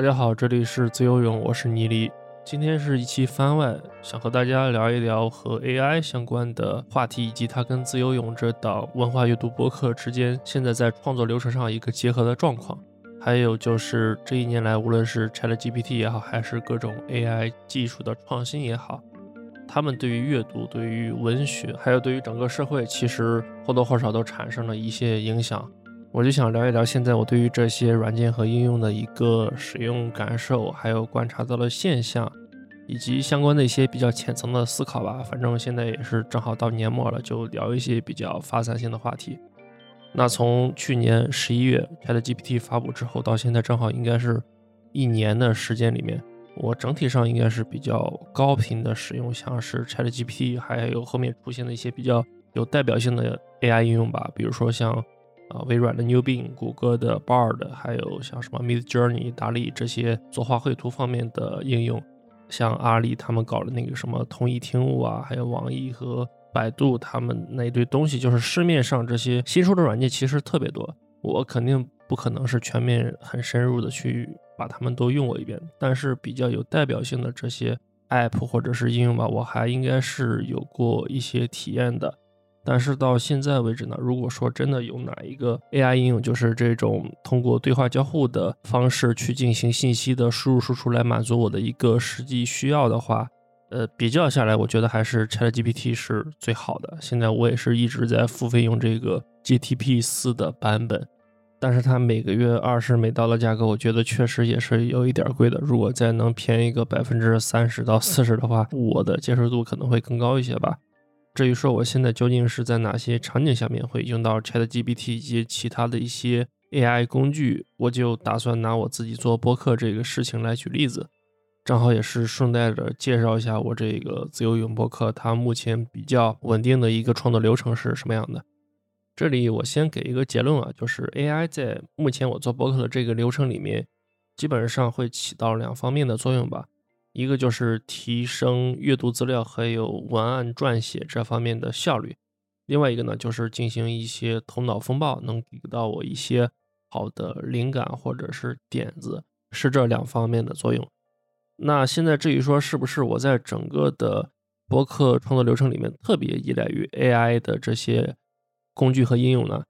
大家好，这里是自由泳，我是倪黎。今天是一期番外，想和大家聊一聊和 AI 相关的话题，以及它跟自由泳这档文化阅读博客之间现在在创作流程上一个结合的状况。还有就是这一年来，无论是 ChatGPT 也好，还是各种 AI 技术的创新也好，他们对于阅读、对于文学，还有对于整个社会，其实或多或少都产生了一些影响。我就想聊一聊现在我对于这些软件和应用的一个使用感受，还有观察到的现象，以及相关的一些比较浅层的思考吧。反正现在也是正好到年末了，就聊一些比较发散性的话题。那从去年十一月 ChatGPT 发布之后到现在，正好应该是一年的时间里面，我整体上应该是比较高频的使用，像是 ChatGPT，还有后面出现的一些比较有代表性的 AI 应用吧，比如说像。啊，微软的 New Bing，谷歌的 Bard，还有像什么 Mid Journey、达利这些作画绘图方面的应用，像阿里他们搞的那个什么通义听悟啊，还有网易和百度他们那一堆东西，就是市面上这些新出的软件其实特别多，我肯定不可能是全面很深入的去把它们都用过一遍，但是比较有代表性的这些 App 或者是应用吧，我还应该是有过一些体验的。但是到现在为止呢，如果说真的有哪一个 AI 应用，就是这种通过对话交互的方式去进行信息的输入输出来满足我的一个实际需要的话，呃，比较下来，我觉得还是 ChatGPT 是最好的。现在我也是一直在付费用这个 GTP 四的版本，但是它每个月二十美刀的价格，我觉得确实也是有一点贵的。如果再能便宜个百分之三十到四十的话，我的接受度可能会更高一些吧。至于说我现在究竟是在哪些场景下面会用到 ChatGPT 以及其他的一些 AI 工具，我就打算拿我自己做播客这个事情来举例子，正好也是顺带着介绍一下我这个自由泳播客它目前比较稳定的一个创作流程是什么样的。这里我先给一个结论啊，就是 AI 在目前我做播客的这个流程里面，基本上会起到两方面的作用吧。一个就是提升阅读资料还有文案撰写这方面的效率，另外一个呢就是进行一些头脑风暴，能给到我一些好的灵感或者是点子，是这两方面的作用。那现在至于说是不是我在整个的博客创作流程里面特别依赖于 AI 的这些工具和应用呢？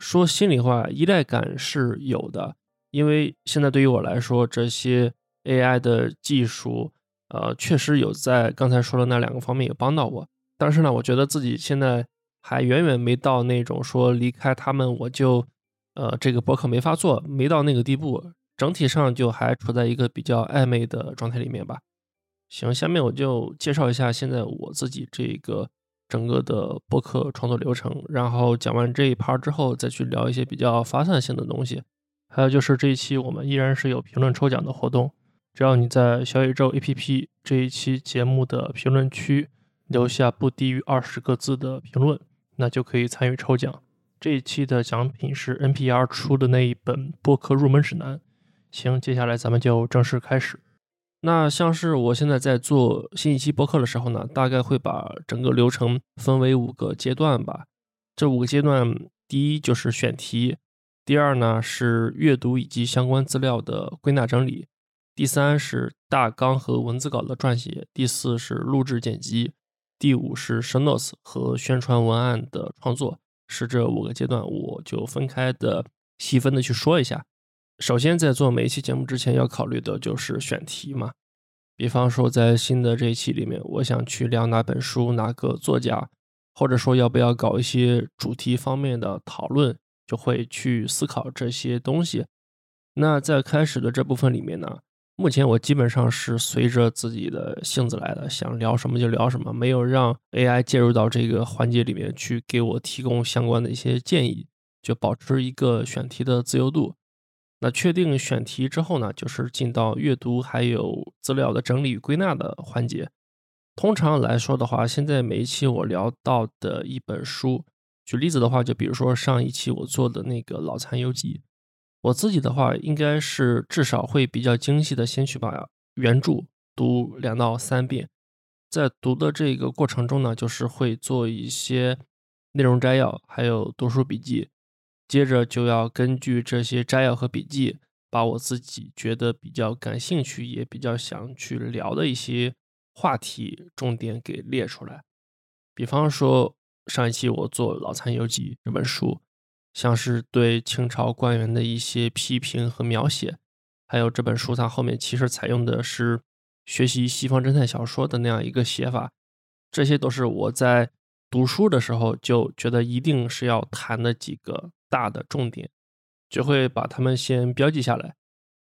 说心里话，依赖感是有的，因为现在对于我来说这些。AI 的技术，呃，确实有在刚才说的那两个方面有帮到我，但是呢，我觉得自己现在还远远没到那种说离开他们我就，呃，这个博客没法做，没到那个地步，整体上就还处在一个比较暧昧的状态里面吧。行，下面我就介绍一下现在我自己这个整个的博客创作流程，然后讲完这一趴之后，再去聊一些比较发散性的东西。还有就是这一期我们依然是有评论抽奖的活动。只要你在小宇宙 APP 这一期节目的评论区留下不低于二十个字的评论，那就可以参与抽奖。这一期的奖品是 NPR 出的那一本播客入门指南。行，接下来咱们就正式开始。那像是我现在在做新一期播客的时候呢，大概会把整个流程分为五个阶段吧。这五个阶段，第一就是选题，第二呢是阅读以及相关资料的归纳整理。第三是大纲和文字稿的撰写，第四是录制剪辑，第五是 show notes 和宣传文案的创作，是这五个阶段，我就分开的细分的去说一下。首先，在做每一期节目之前，要考虑的就是选题嘛。比方说，在新的这一期里面，我想去聊哪本书、哪个作家，或者说要不要搞一些主题方面的讨论，就会去思考这些东西。那在开始的这部分里面呢？目前我基本上是随着自己的性子来的，想聊什么就聊什么，没有让 AI 介入到这个环节里面去给我提供相关的一些建议，就保持一个选题的自由度。那确定选题之后呢，就是进到阅读还有资料的整理与归纳的环节。通常来说的话，现在每一期我聊到的一本书，举例子的话，就比如说上一期我做的那个《脑残游记》。我自己的话，应该是至少会比较精细的先去把原著读两到三遍，在读的这个过程中呢，就是会做一些内容摘要，还有读书笔记，接着就要根据这些摘要和笔记把我自己觉得比较感兴趣，也比较想去聊的一些话题重点给列出来。比方说，上一期我做《老残游记》这本书，像是对清朝官员的一些批评和描写，还有这本书它后面其实采用的是学习西方侦探小说的那样一个写法，这些都是我在读书的时候就觉得一定是要谈的几个大的重点，就会把它们先标记下来。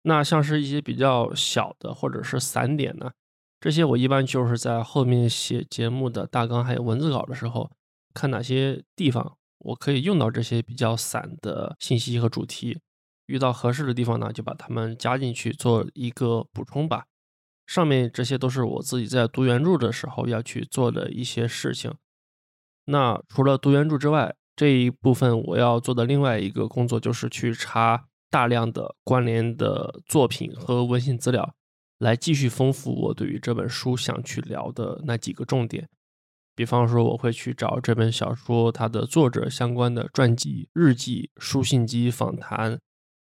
那像是一些比较小的或者是散点呢？这些我一般就是在后面写节目的大纲还有文字稿的时候，看哪些地方我可以用到这些比较散的信息和主题，遇到合适的地方呢，就把它们加进去做一个补充吧。上面这些都是我自己在读原著的时候要去做的一些事情。那除了读原著之外，这一部分我要做的另外一个工作就是去查大量的关联的作品和文献资料。来继续丰富我对于这本书想去聊的那几个重点，比方说我会去找这本小说它的作者相关的传记、日记、书信及访谈，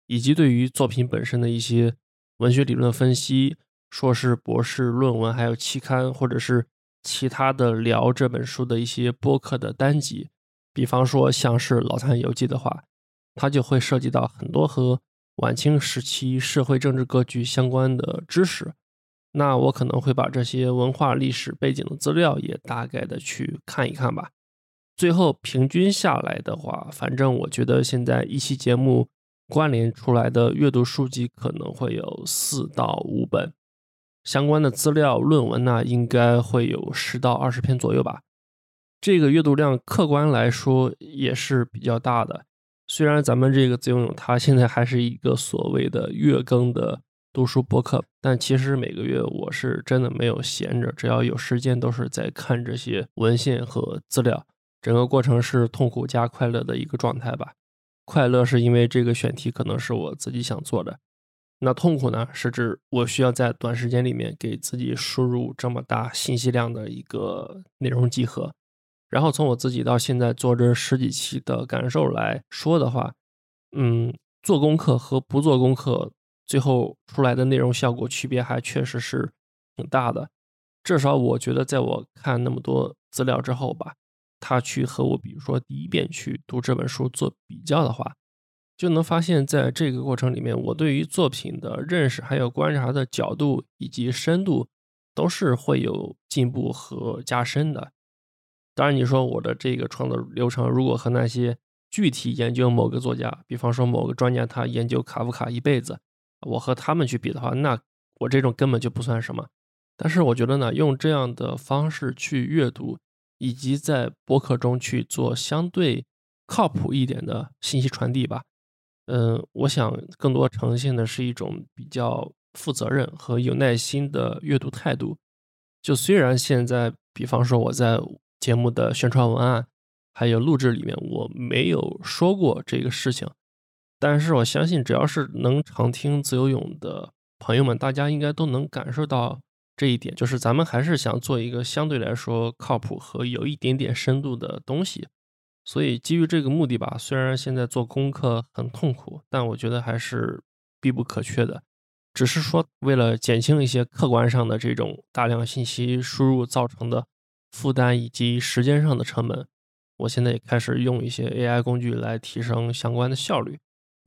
以及对于作品本身的一些文学理论分析、硕士、博士论文，还有期刊或者是其他的聊这本书的一些播客的单集。比方说像是《老残游记》的话，它就会涉及到很多和。晚清时期社会政治格局相关的知识，那我可能会把这些文化历史背景的资料也大概的去看一看吧。最后平均下来的话，反正我觉得现在一期节目关联出来的阅读书籍可能会有四到五本，相关的资料论文呢应该会有十到二十篇左右吧。这个阅读量客观来说也是比较大的。虽然咱们这个自由泳它现在还是一个所谓的月更的读书博客，但其实每个月我是真的没有闲着，只要有时间都是在看这些文献和资料，整个过程是痛苦加快乐的一个状态吧。快乐是因为这个选题可能是我自己想做的，那痛苦呢是指我需要在短时间里面给自己输入这么大信息量的一个内容集合。然后从我自己到现在做这十几期的感受来说的话，嗯，做功课和不做功课，最后出来的内容效果区别还确实是挺大的。至少我觉得，在我看那么多资料之后吧，他去和我比如说第一遍去读这本书做比较的话，就能发现，在这个过程里面，我对于作品的认识、还有观察的角度以及深度，都是会有进步和加深的。当然，你说我的这个创作流程，如果和那些具体研究某个作家，比方说某个专家，他研究卡夫卡一辈子，我和他们去比的话，那我这种根本就不算什么。但是我觉得呢，用这样的方式去阅读，以及在博客中去做相对靠谱一点的信息传递吧，嗯，我想更多呈现的是一种比较负责任和有耐心的阅读态度。就虽然现在，比方说我在。节目的宣传文案还有录制里面，我没有说过这个事情，但是我相信，只要是能常听自由泳的朋友们，大家应该都能感受到这一点，就是咱们还是想做一个相对来说靠谱和有一点点深度的东西。所以基于这个目的吧，虽然现在做功课很痛苦，但我觉得还是必不可缺的。只是说，为了减轻一些客观上的这种大量信息输入造成的。负担以及时间上的成本，我现在也开始用一些 AI 工具来提升相关的效率。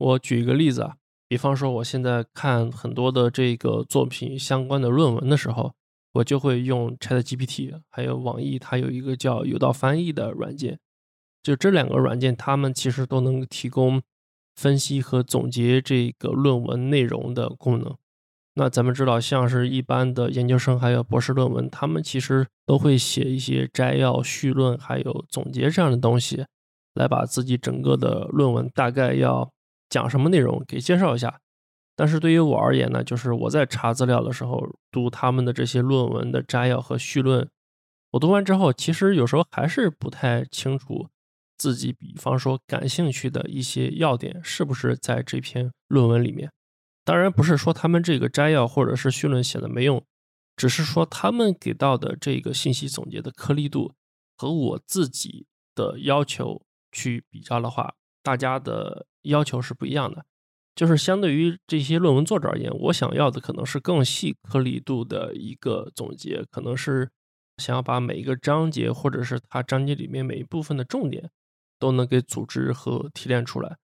我举一个例子啊，比方说我现在看很多的这个作品相关的论文的时候，我就会用 ChatGPT，还有网易它有一个叫有道翻译的软件。就这两个软件，它们其实都能提供分析和总结这个论文内容的功能。那咱们知道，像是一般的研究生还有博士论文，他们其实都会写一些摘要、序论还有总结这样的东西，来把自己整个的论文大概要讲什么内容给介绍一下。但是对于我而言呢，就是我在查资料的时候，读他们的这些论文的摘要和序论，我读完之后，其实有时候还是不太清楚自己，比方说感兴趣的一些要点是不是在这篇论文里面。当然不是说他们这个摘要或者是序论写的没用，只是说他们给到的这个信息总结的颗粒度和我自己的要求去比较的话，大家的要求是不一样的。就是相对于这些论文作者而言，我想要的可能是更细颗粒度的一个总结，可能是想要把每一个章节或者是它章节里面每一部分的重点都能给组织和提炼出来。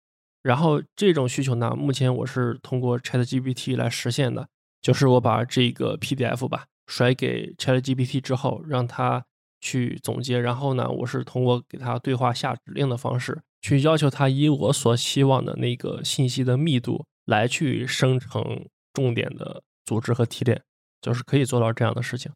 然后这种需求呢，目前我是通过 ChatGPT 来实现的，就是我把这个 PDF 吧甩给 ChatGPT 之后，让它去总结，然后呢，我是通过给它对话下指令的方式，去要求它以我所希望的那个信息的密度来去生成重点的组织和提炼，就是可以做到这样的事情。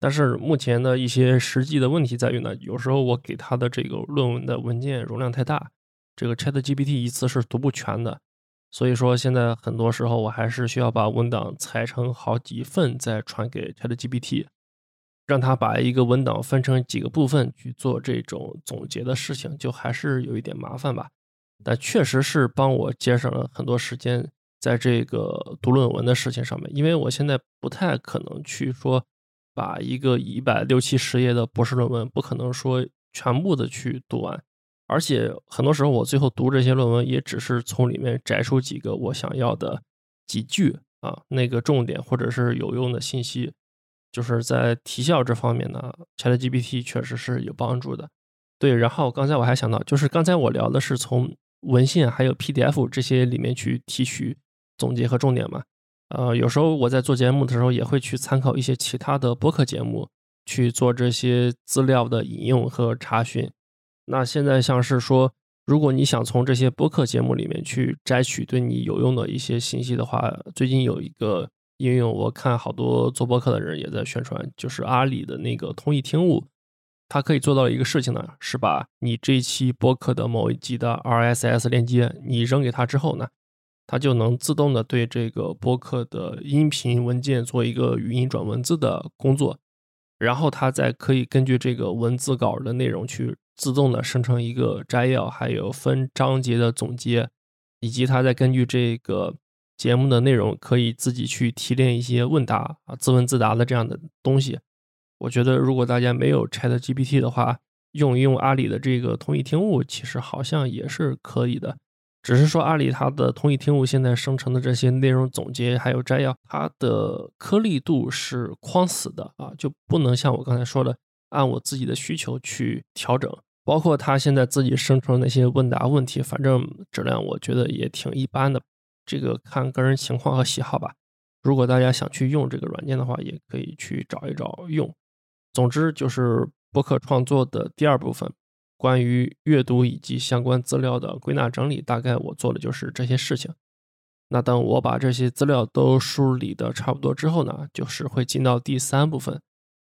但是目前的一些实际的问题在于呢，有时候我给它的这个论文的文件容量太大。这个 Chat GPT 一次是读不全的，所以说现在很多时候我还是需要把文档裁成好几份再传给 Chat GPT，让他把一个文档分成几个部分去做这种总结的事情，就还是有一点麻烦吧。但确实是帮我节省了很多时间在这个读论文的事情上面，因为我现在不太可能去说把一个一百六七十页的博士论文，不可能说全部的去读完。而且很多时候，我最后读这些论文，也只是从里面摘出几个我想要的几句啊，那个重点或者是有用的信息。就是在提效这方面呢，ChatGPT 确实是有帮助的。对，然后刚才我还想到，就是刚才我聊的是从文献还有 PDF 这些里面去提取总结和重点嘛。呃，有时候我在做节目的时候，也会去参考一些其他的播客节目去做这些资料的引用和查询。那现在像是说，如果你想从这些播客节目里面去摘取对你有用的一些信息的话，最近有一个应用，我看好多做播客的人也在宣传，就是阿里的那个通义听物，它可以做到一个事情呢，是把你这一期播客的某一集的 RSS 链接，你扔给它之后呢，它就能自动的对这个播客的音频文件做一个语音转文字的工作，然后它再可以根据这个文字稿的内容去。自动的生成一个摘要，还有分章节的总结，以及它再根据这个节目的内容，可以自己去提炼一些问答啊、自问自答的这样的东西。我觉得，如果大家没有 Chat GPT 的话，用一用阿里的这个通义听物，其实好像也是可以的。只是说，阿里它的通义听物现在生成的这些内容总结还有摘要，它的颗粒度是框死的啊，就不能像我刚才说的。按我自己的需求去调整，包括它现在自己生成那些问答问题，反正质量我觉得也挺一般的。这个看个人情况和喜好吧。如果大家想去用这个软件的话，也可以去找一找用。总之就是博客创作的第二部分，关于阅读以及相关资料的归纳整理，大概我做的就是这些事情。那等我把这些资料都梳理的差不多之后呢，就是会进到第三部分。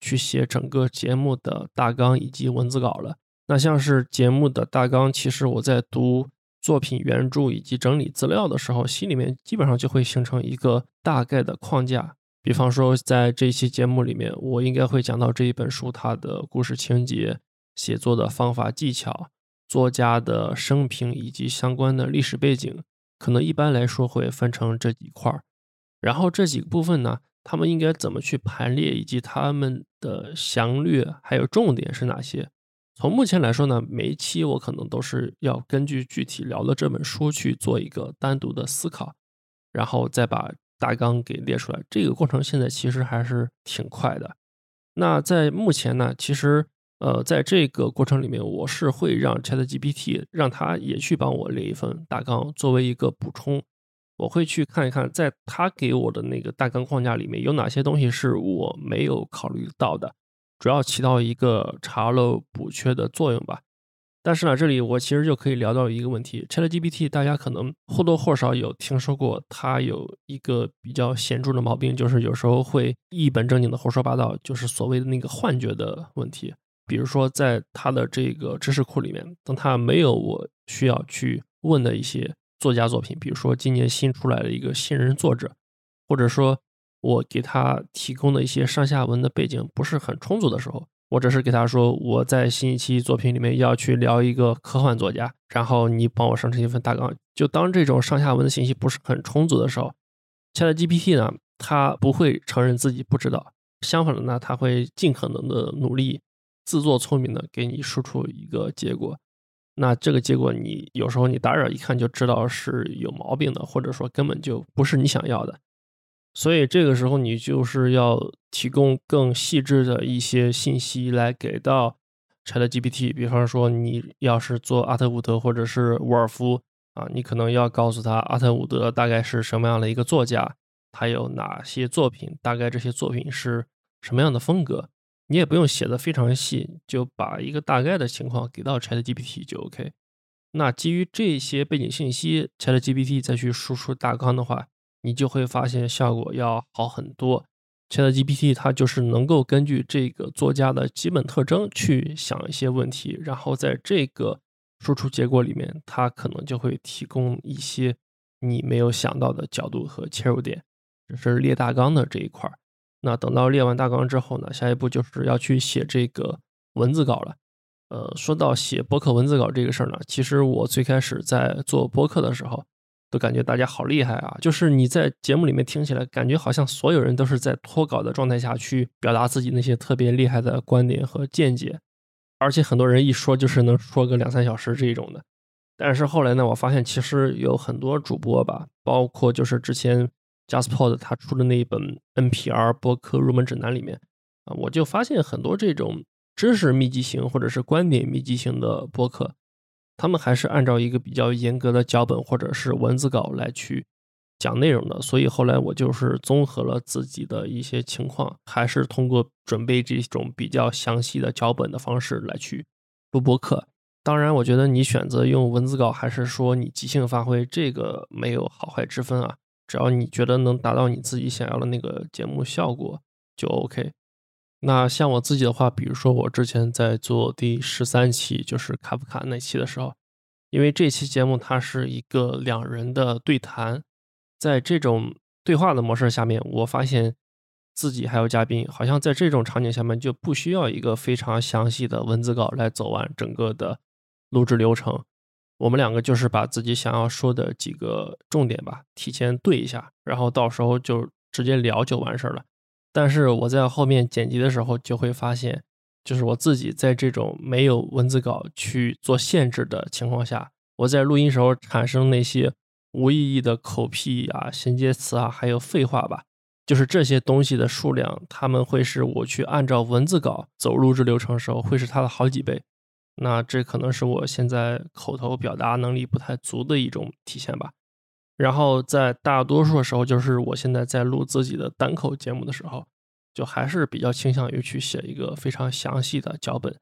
去写整个节目的大纲以及文字稿了。那像是节目的大纲，其实我在读作品原著以及整理资料的时候，心里面基本上就会形成一个大概的框架。比方说，在这一期节目里面，我应该会讲到这一本书它的故事情节、写作的方法技巧、作家的生平以及相关的历史背景，可能一般来说会分成这几块儿。然后这几个部分呢？他们应该怎么去排列，以及他们的详略还有重点是哪些？从目前来说呢，每一期我可能都是要根据具体聊的这本书去做一个单独的思考，然后再把大纲给列出来。这个过程现在其实还是挺快的。那在目前呢，其实呃，在这个过程里面，我是会让 ChatGPT 让它也去帮我列一份大纲，作为一个补充。我会去看一看，在他给我的那个大纲框架里面有哪些东西是我没有考虑到的，主要起到一个查漏补缺的作用吧。但是呢，这里我其实就可以聊到一个问题：ChatGPT，大家可能或多或少有听说过，它有一个比较显著的毛病，就是有时候会一本正经的胡说八道，就是所谓的那个幻觉的问题。比如说，在它的这个知识库里面，当它没有我需要去问的一些。作家作品，比如说今年新出来的一个新人作者，或者说我给他提供的一些上下文的背景不是很充足的时候，我只是给他说我在新一期作品里面要去聊一个科幻作家，然后你帮我生成一份大纲。就当这种上下文的信息不是很充足的时候，ChatGPT 呢，他不会承认自己不知道，相反的呢，他会尽可能的努力自作聪明的给你输出一个结果。那这个结果你有时候你打眼一看就知道是有毛病的，或者说根本就不是你想要的。所以这个时候你就是要提供更细致的一些信息来给到 ChatGPT。比方说你要是做阿特伍德或者是沃尔夫啊，你可能要告诉他阿特伍德大概是什么样的一个作家，他有哪些作品，大概这些作品是什么样的风格。你也不用写的非常细，就把一个大概的情况给到 ChatGPT 就 OK。那基于这些背景信息，ChatGPT 再去输出大纲的话，你就会发现效果要好很多。ChatGPT 它就是能够根据这个作家的基本特征去想一些问题，然后在这个输出结果里面，它可能就会提供一些你没有想到的角度和切入点。这是列大纲的这一块儿。那等到列完大纲之后呢，下一步就是要去写这个文字稿了。呃，说到写播客文字稿这个事儿呢，其实我最开始在做播客的时候，都感觉大家好厉害啊！就是你在节目里面听起来，感觉好像所有人都是在脱稿的状态下去表达自己那些特别厉害的观点和见解，而且很多人一说就是能说个两三小时这种的。但是后来呢，我发现其实有很多主播吧，包括就是之前。JustPod 他出的那一本 NPR 播客入门指南里面啊，我就发现很多这种知识密集型或者是观点密集型的播客，他们还是按照一个比较严格的脚本或者是文字稿来去讲内容的。所以后来我就是综合了自己的一些情况，还是通过准备这种比较详细的脚本的方式来去录播客。当然，我觉得你选择用文字稿还是说你即兴发挥，这个没有好坏之分啊。只要你觉得能达到你自己想要的那个节目效果就 OK。那像我自己的话，比如说我之前在做第十三期，就是卡夫卡那期的时候，因为这期节目它是一个两人的对谈，在这种对话的模式下面，我发现自己还有嘉宾，好像在这种场景下面就不需要一个非常详细的文字稿来走完整个的录制流程。我们两个就是把自己想要说的几个重点吧，提前对一下，然后到时候就直接聊就完事儿了。但是我在后面剪辑的时候就会发现，就是我自己在这种没有文字稿去做限制的情况下，我在录音时候产生那些无意义的口癖啊、衔接词啊，还有废话吧，就是这些东西的数量，他们会是我去按照文字稿走录制流程的时候会是它的好几倍。那这可能是我现在口头表达能力不太足的一种体现吧。然后在大多数的时候，就是我现在在录自己的单口节目的时候，就还是比较倾向于去写一个非常详细的脚本。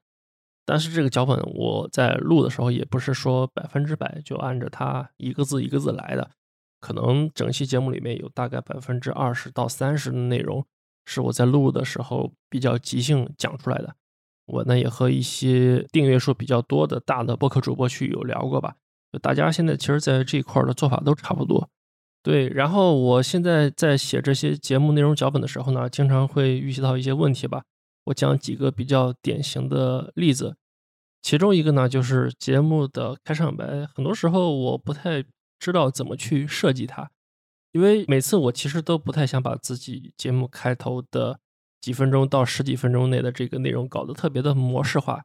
但是这个脚本我在录的时候，也不是说百分之百就按着它一个字一个字来的，可能整期节目里面有大概百分之二十到三十的内容是我在录的时候比较即兴讲出来的。我呢也和一些订阅数比较多的大的播客主播去有聊过吧，大家现在其实在这一块的做法都差不多。对，然后我现在在写这些节目内容脚本的时候呢，经常会遇到一些问题吧。我讲几个比较典型的例子，其中一个呢就是节目的开场白，很多时候我不太知道怎么去设计它，因为每次我其实都不太想把自己节目开头的。几分钟到十几分钟内的这个内容搞得特别的模式化，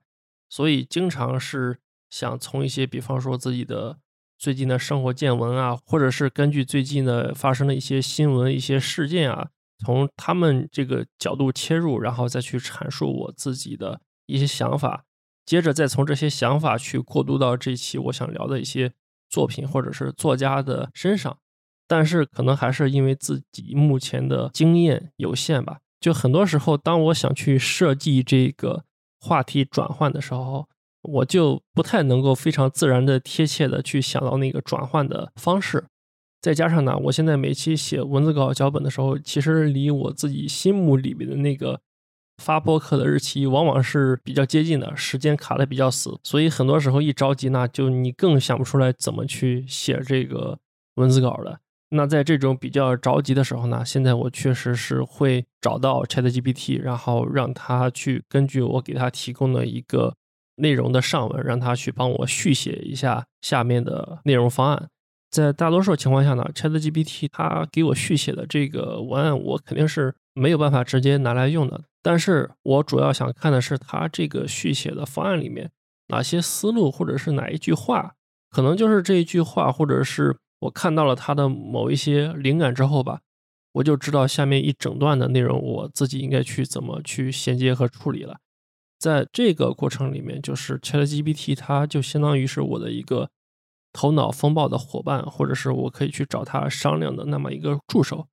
所以经常是想从一些，比方说自己的最近的生活见闻啊，或者是根据最近的发生的一些新闻、一些事件啊，从他们这个角度切入，然后再去阐述我自己的一些想法，接着再从这些想法去过渡到这期我想聊的一些作品或者是作家的身上，但是可能还是因为自己目前的经验有限吧。就很多时候，当我想去设计这个话题转换的时候，我就不太能够非常自然的、贴切的去想到那个转换的方式。再加上呢，我现在每期写文字稿脚本的时候，其实离我自己心目里面的那个发播课的日期往往是比较接近的，时间卡的比较死，所以很多时候一着急呢，就你更想不出来怎么去写这个文字稿了。那在这种比较着急的时候呢，现在我确实是会找到 ChatGPT，然后让他去根据我给他提供的一个内容的上文，让他去帮我续写一下下面的内容方案。在大多数情况下呢，ChatGPT 它给我续写的这个文案，我肯定是没有办法直接拿来用的。但是我主要想看的是它这个续写的方案里面哪些思路，或者是哪一句话，可能就是这一句话，或者是我看到了他的某一些灵感之后吧，我就知道下面一整段的内容，我自己应该去怎么去衔接和处理了。在这个过程里面，就是 ChatGPT，它就相当于是我的一个头脑风暴的伙伴，或者是我可以去找他商量的那么一个助手。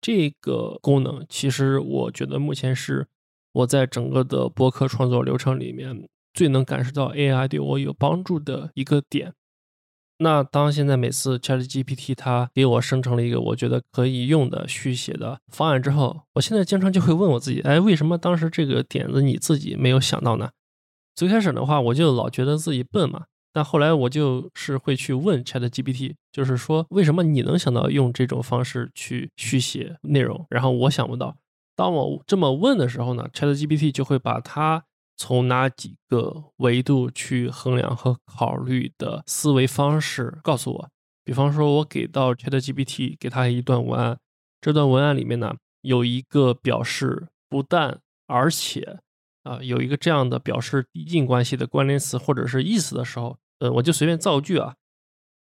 这个功能，其实我觉得目前是我在整个的播客创作流程里面最能感受到 AI 对我有帮助的一个点。那当现在每次 ChatGPT 它给我生成了一个我觉得可以用的续写的方案之后，我现在经常就会问我自己：哎，为什么当时这个点子你自己没有想到呢？最开始的话，我就老觉得自己笨嘛。但后来我就是会去问 ChatGPT，就是说为什么你能想到用这种方式去续写内容，然后我想不到。当我这么问的时候呢，ChatGPT 就会把它。从哪几个维度去衡量和考虑的思维方式告诉我。比方说，我给到 ChatGPT 给他一段文案，这段文案里面呢有一个表示不但而且啊有一个这样的表示递进关系的关联词或者是意思的时候，呃，我就随便造句啊，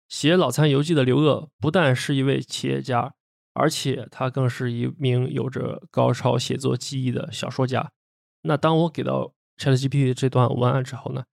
写《脑残游记》的刘鄂不但是一位企业家，而且他更是一名有着高超写作技艺的小说家。那当我给到 ChatGPT 这段文案之后呢，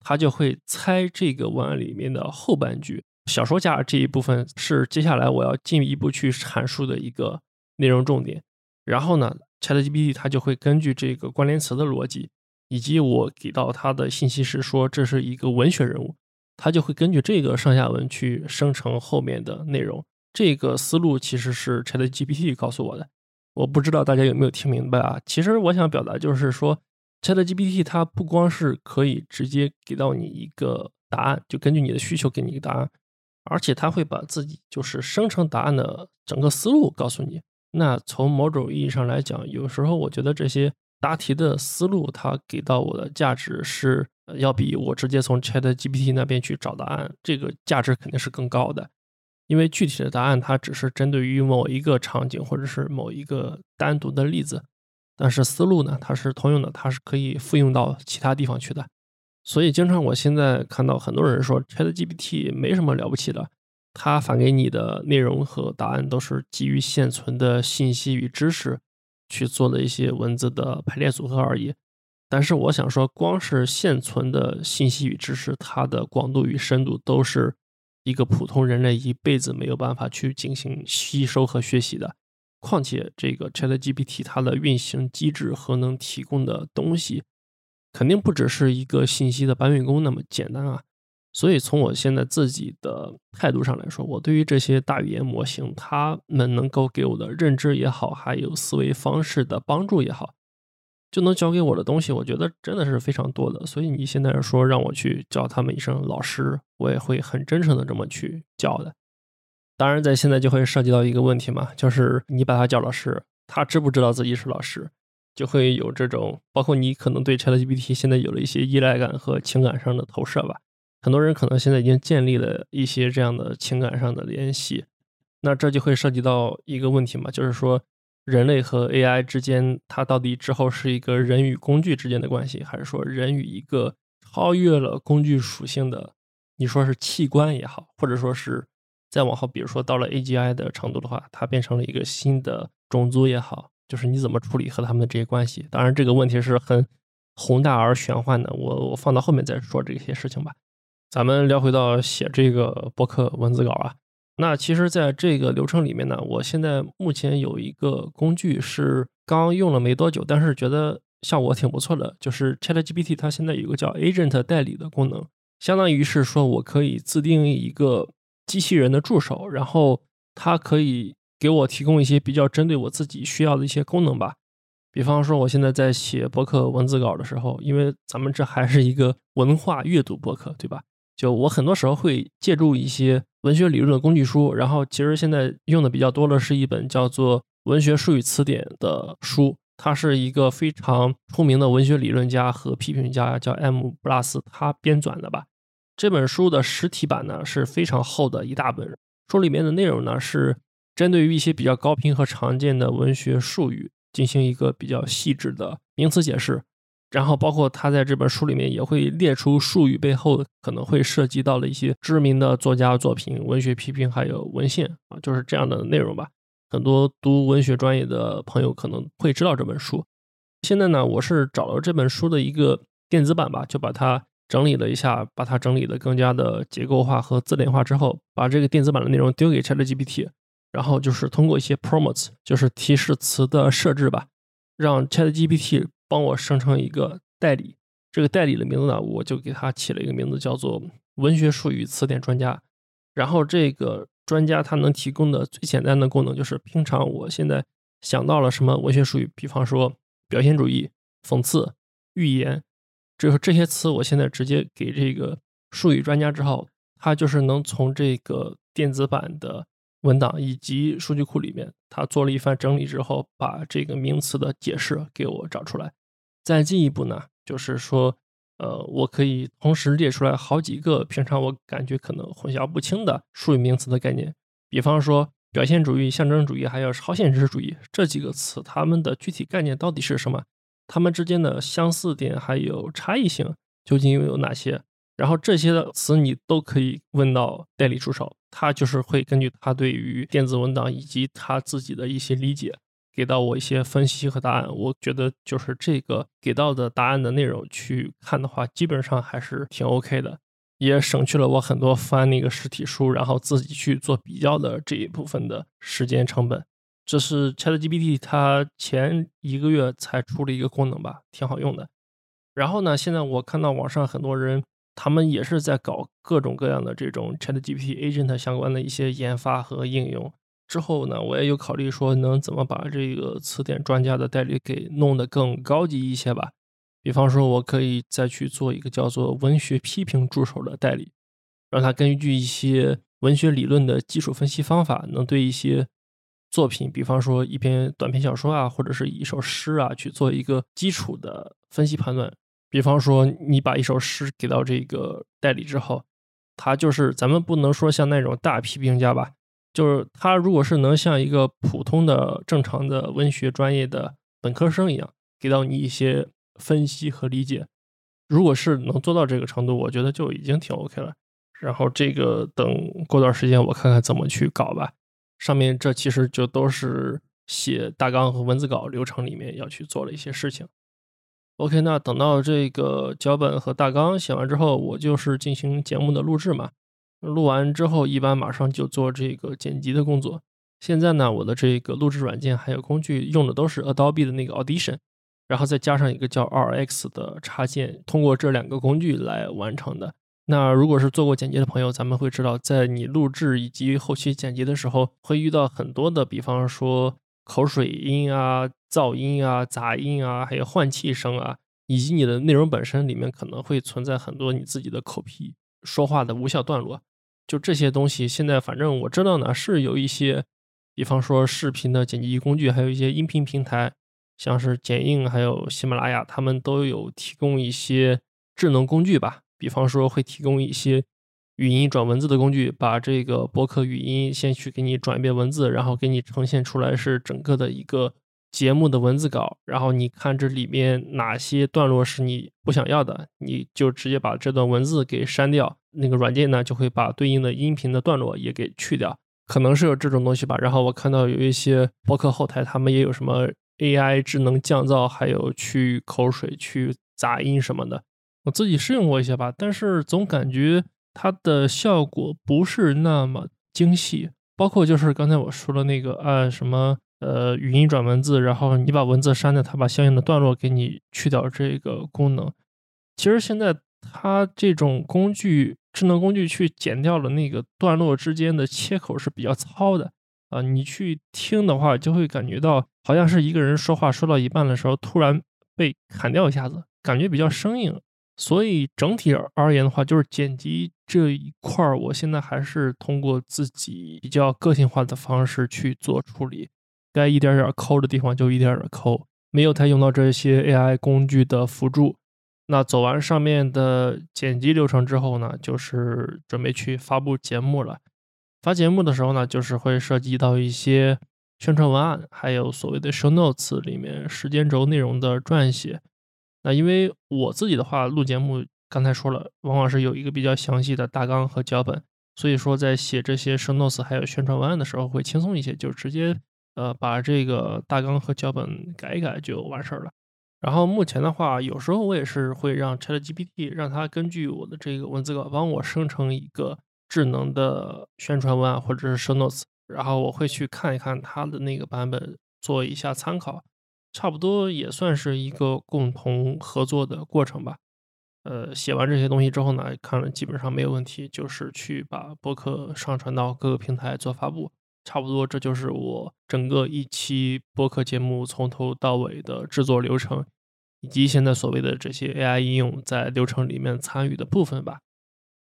他就会猜这个文案里面的后半句。小说家这一部分是接下来我要进一步去阐述的一个内容重点。然后呢，ChatGPT 它就会根据这个关联词的逻辑，以及我给到它的信息是说这是一个文学人物，它就会根据这个上下文去生成后面的内容。这个思路其实是 ChatGPT 告诉我的，我不知道大家有没有听明白啊？其实我想表达就是说。ChatGPT 它不光是可以直接给到你一个答案，就根据你的需求给你一个答案，而且它会把自己就是生成答案的整个思路告诉你。那从某种意义上来讲，有时候我觉得这些答题的思路，它给到我的价值是要比我直接从 ChatGPT 那边去找答案，这个价值肯定是更高的。因为具体的答案它只是针对于某一个场景或者是某一个单独的例子。但是思路呢，它是通用的，它是可以复用到其他地方去的。所以经常我现在看到很多人说 ChatGPT 没什么了不起的，它返给你的内容和答案都是基于现存的信息与知识去做的一些文字的排列组合而已。但是我想说，光是现存的信息与知识，它的广度与深度都是一个普通人类一辈子没有办法去进行吸收和学习的。况且，这个 ChatGPT 它的运行机制和能提供的东西，肯定不只是一个信息的搬运工那么简单啊。所以，从我现在自己的态度上来说，我对于这些大语言模型，它们能够给我的认知也好，还有思维方式的帮助也好，就能教给我的东西，我觉得真的是非常多的。所以，你现在说让我去叫他们一声老师，我也会很真诚的这么去叫的。当然，在现在就会涉及到一个问题嘛，就是你把他叫老师，他知不知道自己是老师，就会有这种，包括你可能对 ChatGPT 现在有了一些依赖感和情感上的投射吧。很多人可能现在已经建立了一些这样的情感上的联系，那这就会涉及到一个问题嘛，就是说人类和 AI 之间，它到底之后是一个人与工具之间的关系，还是说人与一个超越了工具属性的，你说是器官也好，或者说是。再往后，比如说到了 AGI 的程度的话，它变成了一个新的种族也好，就是你怎么处理和他们的这些关系？当然，这个问题是很宏大而玄幻的，我我放到后面再说这些事情吧。咱们聊回到写这个博客文字稿啊，那其实在这个流程里面呢，我现在目前有一个工具是刚用了没多久，但是觉得效果挺不错的，就是 ChatGPT 它现在有个叫 Agent 代理的功能，相当于是说我可以自定义一个。机器人的助手，然后它可以给我提供一些比较针对我自己需要的一些功能吧。比方说，我现在在写博客文字稿的时候，因为咱们这还是一个文化阅读博客，对吧？就我很多时候会借助一些文学理论的工具书，然后其实现在用的比较多的是一本叫做《文学术语词典》的书，它是一个非常出名的文学理论家和批评家，叫 M 布拉斯，他编纂的吧。这本书的实体版呢是非常厚的一大本，书里面的内容呢是针对于一些比较高频和常见的文学术语进行一个比较细致的名词解释。然后包括他在这本书里面也会列出术语背后可能会涉及到的一些知名的作家作品、文学批评还有文献啊，就是这样的内容吧。很多读文学专业的朋友可能会知道这本书。现在呢，我是找了这本书的一个电子版吧，就把它整理了一下，把它整理的更加的结构化和字典化之后，把这个电子版的内容丢给 ChatGPT，然后就是通过一些 prompts，就是提示词的设置吧，让 ChatGPT。帮我生成一个代理，这个代理的名字呢，我就给他起了一个名字，叫做文学术语词典专家。然后这个专家他能提供的最简单的功能就是，平常我现在想到了什么文学术语，比方说表现主义、讽刺、寓言，就是这些词，我现在直接给这个术语专家之后，他就是能从这个电子版的。文档以及数据库里面，他做了一番整理之后，把这个名词的解释给我找出来。再进一步呢，就是说，呃，我可以同时列出来好几个平常我感觉可能混淆不清的术语名词的概念，比方说表现主义、象征主义还有超现实主义这几个词，它们的具体概念到底是什么？它们之间的相似点还有差异性究竟又有哪些？然后这些的词你都可以问到代理助手，他就是会根据他对于电子文档以及他自己的一些理解，给到我一些分析和答案。我觉得就是这个给到的答案的内容去看的话，基本上还是挺 OK 的，也省去了我很多翻那个实体书，然后自己去做比较的这一部分的时间成本。这是 ChatGPT 它前一个月才出了一个功能吧，挺好用的。然后呢，现在我看到网上很多人。他们也是在搞各种各样的这种 ChatGPT Agent 相关的一些研发和应用。之后呢，我也有考虑说能怎么把这个词典专家的代理给弄得更高级一些吧。比方说，我可以再去做一个叫做文学批评助手的代理，让他根据一些文学理论的基础分析方法，能对一些作品，比方说一篇短篇小说啊，或者是一首诗啊，去做一个基础的分析判断。比方说，你把一首诗给到这个代理之后，他就是咱们不能说像那种大批评家吧，就是他如果是能像一个普通的正常的文学专业的本科生一样，给到你一些分析和理解，如果是能做到这个程度，我觉得就已经挺 OK 了。然后这个等过段时间我看看怎么去搞吧。上面这其实就都是写大纲和文字稿流程里面要去做的一些事情。OK，那等到这个脚本和大纲写完之后，我就是进行节目的录制嘛。录完之后，一般马上就做这个剪辑的工作。现在呢，我的这个录制软件还有工具用的都是 Adobe 的那个 Audition，然后再加上一个叫 RX 的插件，通过这两个工具来完成的。那如果是做过剪辑的朋友，咱们会知道，在你录制以及后期剪辑的时候，会遇到很多的，比方说。口水音啊、噪音啊、杂音啊，还有换气声啊，以及你的内容本身里面可能会存在很多你自己的口癖、说话的无效段落。就这些东西，现在反正我知道呢，是有一些，比方说视频的剪辑工具，还有一些音频平台，像是剪映还有喜马拉雅，他们都有提供一些智能工具吧，比方说会提供一些。语音转文字的工具，把这个博客语音先去给你转一遍文字，然后给你呈现出来是整个的一个节目的文字稿。然后你看这里面哪些段落是你不想要的，你就直接把这段文字给删掉。那个软件呢，就会把对应的音频的段落也给去掉。可能是有这种东西吧。然后我看到有一些博客后台，他们也有什么 AI 智能降噪，还有去口水、去杂音什么的。我自己试用过一些吧，但是总感觉。它的效果不是那么精细，包括就是刚才我说的那个按什么呃语音转文字，然后你把文字删掉，它把相应的段落给你去掉这个功能。其实现在它这种工具智能工具去剪掉了那个段落之间的切口是比较糙的啊，你去听的话就会感觉到好像是一个人说话说到一半的时候突然被砍掉一下子，感觉比较生硬。所以整体而言的话，就是剪辑这一块儿，我现在还是通过自己比较个性化的方式去做处理，该一点点抠的地方就一点点抠，没有太用到这些 AI 工具的辅助。那走完上面的剪辑流程之后呢，就是准备去发布节目了。发节目的时候呢，就是会涉及到一些宣传文案，还有所谓的 show notes 里面时间轴内容的撰写。那因为我自己的话录节目，刚才说了，往往是有一个比较详细的大纲和脚本，所以说在写这些 show notes 还有宣传文案的时候会轻松一些，就直接呃把这个大纲和脚本改一改就完事儿了。然后目前的话，有时候我也是会让 ChatGPT 让它根据我的这个文字稿帮我生成一个智能的宣传文案或者是 show notes，然后我会去看一看它的那个版本，做一下参考。差不多也算是一个共同合作的过程吧。呃，写完这些东西之后呢，看了基本上没有问题，就是去把播客上传到各个平台做发布。差不多这就是我整个一期播客节目从头到尾的制作流程，以及现在所谓的这些 AI 应用在流程里面参与的部分吧。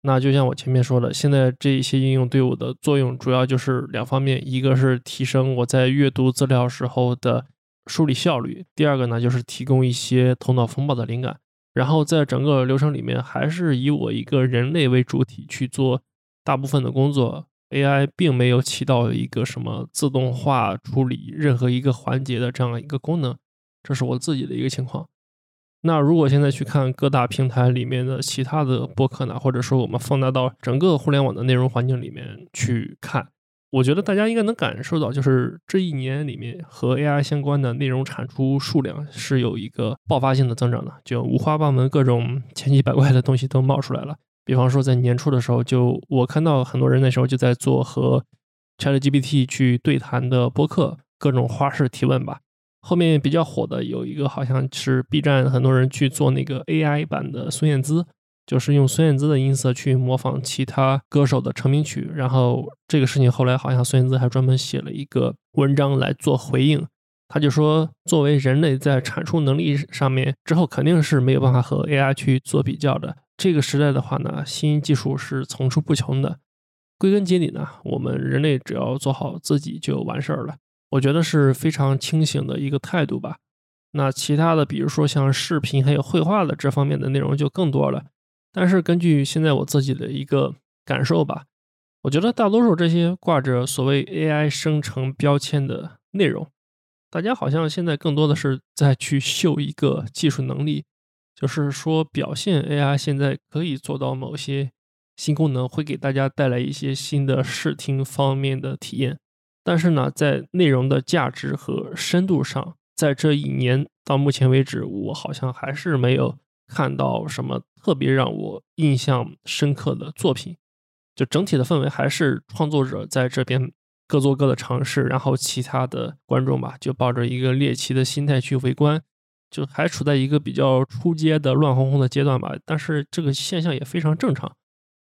那就像我前面说的，现在这些应用对我的作用主要就是两方面，一个是提升我在阅读资料时候的。梳理效率。第二个呢，就是提供一些头脑风暴的灵感。然后在整个流程里面，还是以我一个人类为主体去做大部分的工作。AI 并没有起到一个什么自动化处理任何一个环节的这样一个功能。这是我自己的一个情况。那如果现在去看各大平台里面的其他的播客呢，或者说我们放大到整个互联网的内容环境里面去看。我觉得大家应该能感受到，就是这一年里面和 AI 相关的内容产出数量是有一个爆发性的增长的，就五花八门、各种千奇百怪的东西都冒出来了。比方说在年初的时候，就我看到很多人那时候就在做和 ChatGPT 去对谈的播客，各种花式提问吧。后面比较火的有一个，好像是 B 站很多人去做那个 AI 版的孙燕姿。就是用孙燕姿的音色去模仿其他歌手的成名曲，然后这个事情后来好像孙燕姿还专门写了一个文章来做回应。他就说，作为人类在产出能力上面之后肯定是没有办法和 AI 去做比较的。这个时代的话呢，新技术是层出不穷的。归根结底呢，我们人类只要做好自己就完事儿了。我觉得是非常清醒的一个态度吧。那其他的，比如说像视频还有绘画的这方面的内容就更多了。但是根据现在我自己的一个感受吧，我觉得大多数这些挂着所谓 AI 生成标签的内容，大家好像现在更多的是在去秀一个技术能力，就是说表现 AI 现在可以做到某些新功能，会给大家带来一些新的视听方面的体验。但是呢，在内容的价值和深度上，在这一年到目前为止，我好像还是没有。看到什么特别让我印象深刻的作品，就整体的氛围还是创作者在这边各做各的尝试，然后其他的观众吧就抱着一个猎奇的心态去围观，就还处在一个比较初阶的乱哄哄的阶段吧。但是这个现象也非常正常。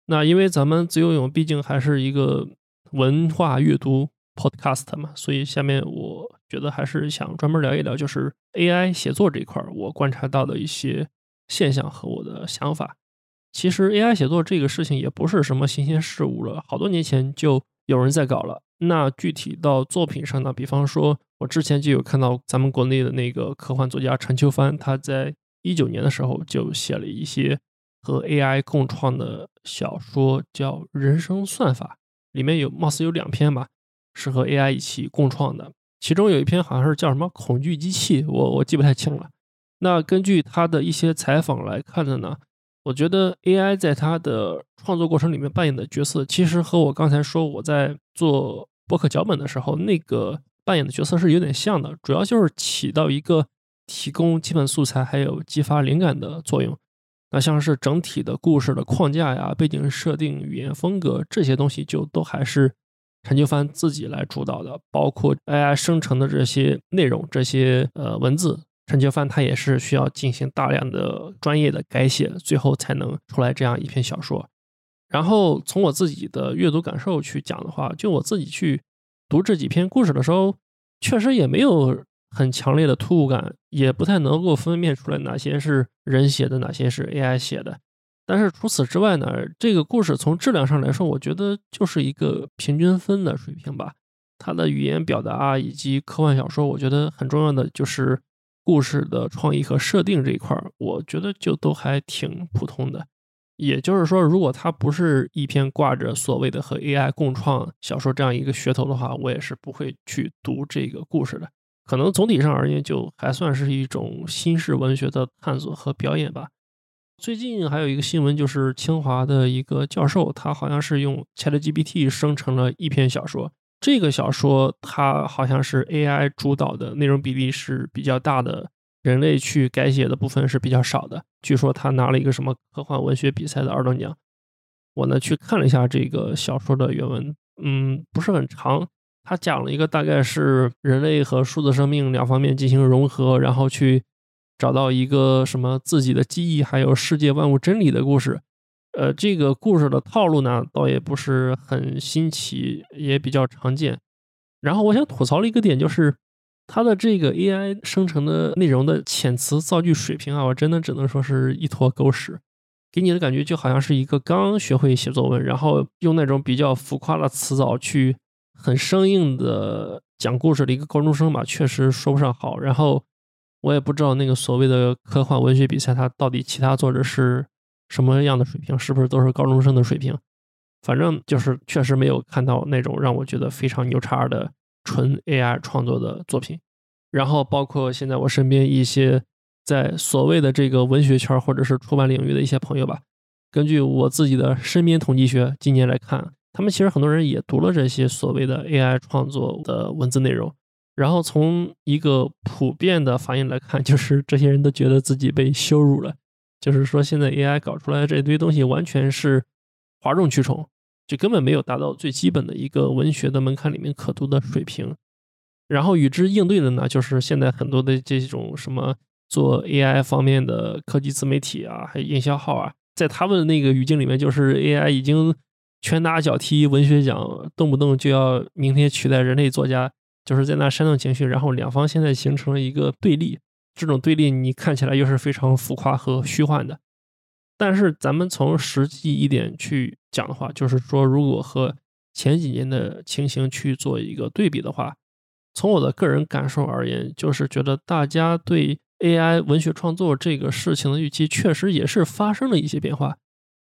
那因为咱们自由泳毕竟还是一个文化阅读 podcast 嘛，所以下面我觉得还是想专门聊一聊，就是 AI 写作这一块我观察到的一些。现象和我的想法，其实 AI 写作这个事情也不是什么新鲜事物了，好多年前就有人在搞了。那具体到作品上呢，比方说，我之前就有看到咱们国内的那个科幻作家陈秋帆，他在一九年的时候就写了一些和 AI 共创的小说，叫《人生算法》，里面有貌似有两篇吧，是和 AI 一起共创的，其中有一篇好像是叫什么“恐惧机器”，我我记不太清了。那根据他的一些采访来看的呢，我觉得 AI 在他的创作过程里面扮演的角色，其实和我刚才说我在做播客脚本的时候那个扮演的角色是有点像的，主要就是起到一个提供基本素材还有激发灵感的作用。那像是整体的故事的框架呀、背景设定、语言风格这些东西，就都还是陈秋帆自己来主导的，包括 AI 生成的这些内容、这些呃文字。陈秋帆他也是需要进行大量的专业的改写，最后才能出来这样一篇小说。然后从我自己的阅读感受去讲的话，就我自己去读这几篇故事的时候，确实也没有很强烈的突兀感，也不太能够分辨出来哪些是人写的，哪些是 AI 写的。但是除此之外呢，这个故事从质量上来说，我觉得就是一个平均分的水平吧。它的语言表达以及科幻小说，我觉得很重要的就是。故事的创意和设定这一块儿，我觉得就都还挺普通的。也就是说，如果它不是一篇挂着所谓的和 AI 共创小说这样一个噱头的话，我也是不会去读这个故事的。可能总体上而言，就还算是一种新式文学的探索和表演吧。最近还有一个新闻，就是清华的一个教授，他好像是用 ChatGPT 生成了一篇小说。这个小说它好像是 AI 主导的，内容比例是比较大的，人类去改写的部分是比较少的。据说他拿了一个什么科幻文学比赛的二等奖。我呢去看了一下这个小说的原文，嗯，不是很长。他讲了一个大概是人类和数字生命两方面进行融合，然后去找到一个什么自己的记忆，还有世界万物真理的故事。呃，这个故事的套路呢，倒也不是很新奇，也比较常见。然后我想吐槽的一个点就是，它的这个 AI 生成的内容的遣词造句水平啊，我真的只能说是一坨狗屎，给你的感觉就好像是一个刚学会写作文，然后用那种比较浮夸的词藻去很生硬的讲故事的一个高中生吧，确实说不上好。然后我也不知道那个所谓的科幻文学比赛，它到底其他作者是。什么样的水平？是不是都是高中生的水平？反正就是确实没有看到那种让我觉得非常牛叉的纯 AI 创作的作品。然后包括现在我身边一些在所谓的这个文学圈或者是出版领域的一些朋友吧，根据我自己的身边统计学，今年来看，他们其实很多人也读了这些所谓的 AI 创作的文字内容。然后从一个普遍的反应来看，就是这些人都觉得自己被羞辱了。就是说，现在 AI 搞出来的这堆东西完全是哗众取宠，就根本没有达到最基本的一个文学的门槛里面可读的水平。然后与之应对的呢，就是现在很多的这种什么做 AI 方面的科技自媒体啊，还有营销号啊，在他们的那个语境里面，就是 AI 已经拳打脚踢文学奖，动不动就要明天取代人类作家，就是在那煽动情绪。然后两方现在形成了一个对立。这种对立你看起来又是非常浮夸和虚幻的，但是咱们从实际一点去讲的话，就是说，如果和前几年的情形去做一个对比的话，从我的个人感受而言，就是觉得大家对 AI 文学创作这个事情的预期确实也是发生了一些变化。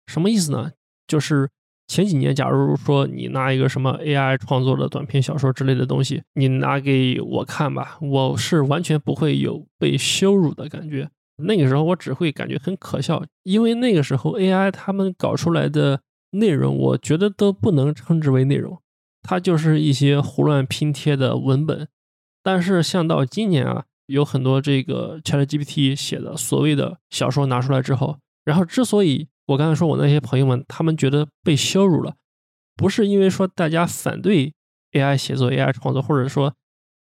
什么意思呢？就是。前几年，假如说你拿一个什么 AI 创作的短篇小说之类的东西，你拿给我看吧，我是完全不会有被羞辱的感觉。那个时候，我只会感觉很可笑，因为那个时候 AI 他们搞出来的内容，我觉得都不能称之为内容，它就是一些胡乱拼贴的文本。但是像到今年啊，有很多这个 ChatGPT 写的所谓的小说拿出来之后，然后之所以我刚才说，我那些朋友们，他们觉得被羞辱了，不是因为说大家反对 AI 写作、AI 创作，或者说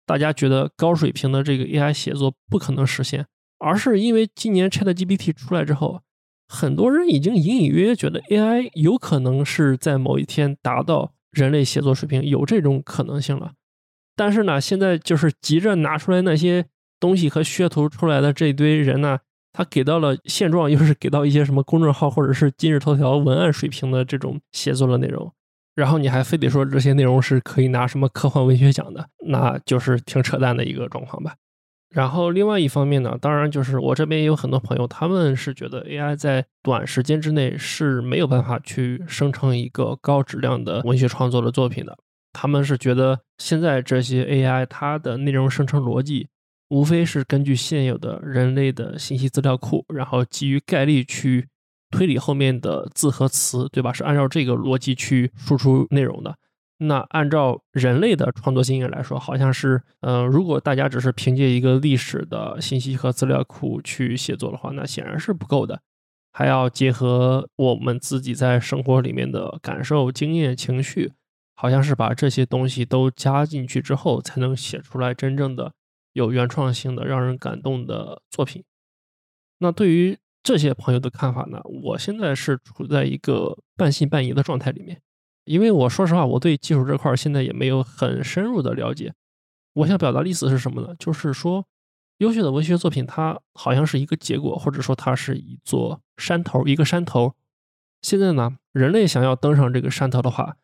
大家觉得高水平的这个 AI 写作不可能实现，而是因为今年 ChatGPT 出来之后，很多人已经隐隐约约觉得 AI 有可能是在某一天达到人类写作水平，有这种可能性了。但是呢，现在就是急着拿出来那些东西和噱头出来的这一堆人呢。他给到了现状，又是给到一些什么公众号或者是今日头条文案水平的这种写作的内容，然后你还非得说这些内容是可以拿什么科幻文学奖的，那就是挺扯淡的一个状况吧。然后另外一方面呢，当然就是我这边也有很多朋友，他们是觉得 AI 在短时间之内是没有办法去生成一个高质量的文学创作的作品的。他们是觉得现在这些 AI 它的内容生成逻辑。无非是根据现有的人类的信息资料库，然后基于概率去推理后面的字和词，对吧？是按照这个逻辑去输出内容的。那按照人类的创作经验来说，好像是，嗯，如果大家只是凭借一个历史的信息和资料库去写作的话，那显然是不够的，还要结合我们自己在生活里面的感受、经验、情绪，好像是把这些东西都加进去之后，才能写出来真正的。有原创性的、让人感动的作品。那对于这些朋友的看法呢？我现在是处在一个半信半疑的状态里面，因为我说实话，我对技术这块现在也没有很深入的了解。我想表达的意思是什么呢？就是说，优秀的文学作品它好像是一个结果，或者说它是一座山头，一个山头。现在呢，人类想要登上这个山头的话，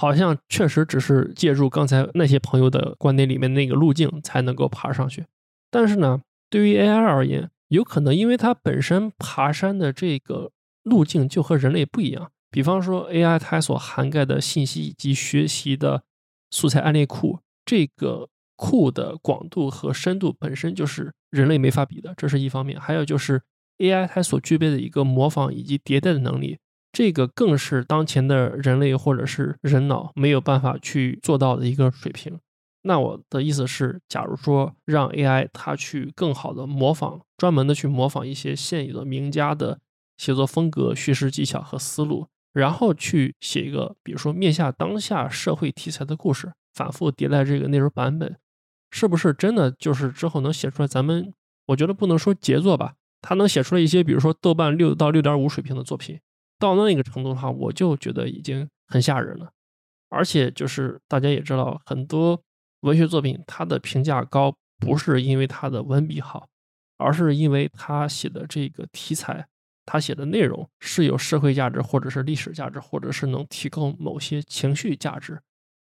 好像确实只是借助刚才那些朋友的观点里面那个路径才能够爬上去，但是呢，对于 AI 而言，有可能因为它本身爬山的这个路径就和人类不一样。比方说 AI 它所涵盖的信息以及学习的素材案例库，这个库的广度和深度本身就是人类没法比的，这是一方面。还有就是 AI 它所具备的一个模仿以及迭代的能力，这个更是当前的人类或者是人脑没有办法去做到的一个水平。那我的意思是，假如说让 AI 它去更好的模仿，专门的去模仿一些现有的名家的写作风格、叙事技巧和思路，然后去写一个，比如说面向当下社会题材的故事，反复迭代这个内容版本，是不是真的就是之后能写出来？咱们我觉得不能说杰作吧，它能写出来一些，比如说豆瓣六到六点五水平的作品，到那个程度的话，我就觉得已经很吓人了。而且就是大家也知道很多。文学作品，它的评价高，不是因为它的文笔好，而是因为他写的这个题材，他写的内容是有社会价值，或者是历史价值，或者是能提供某些情绪价值。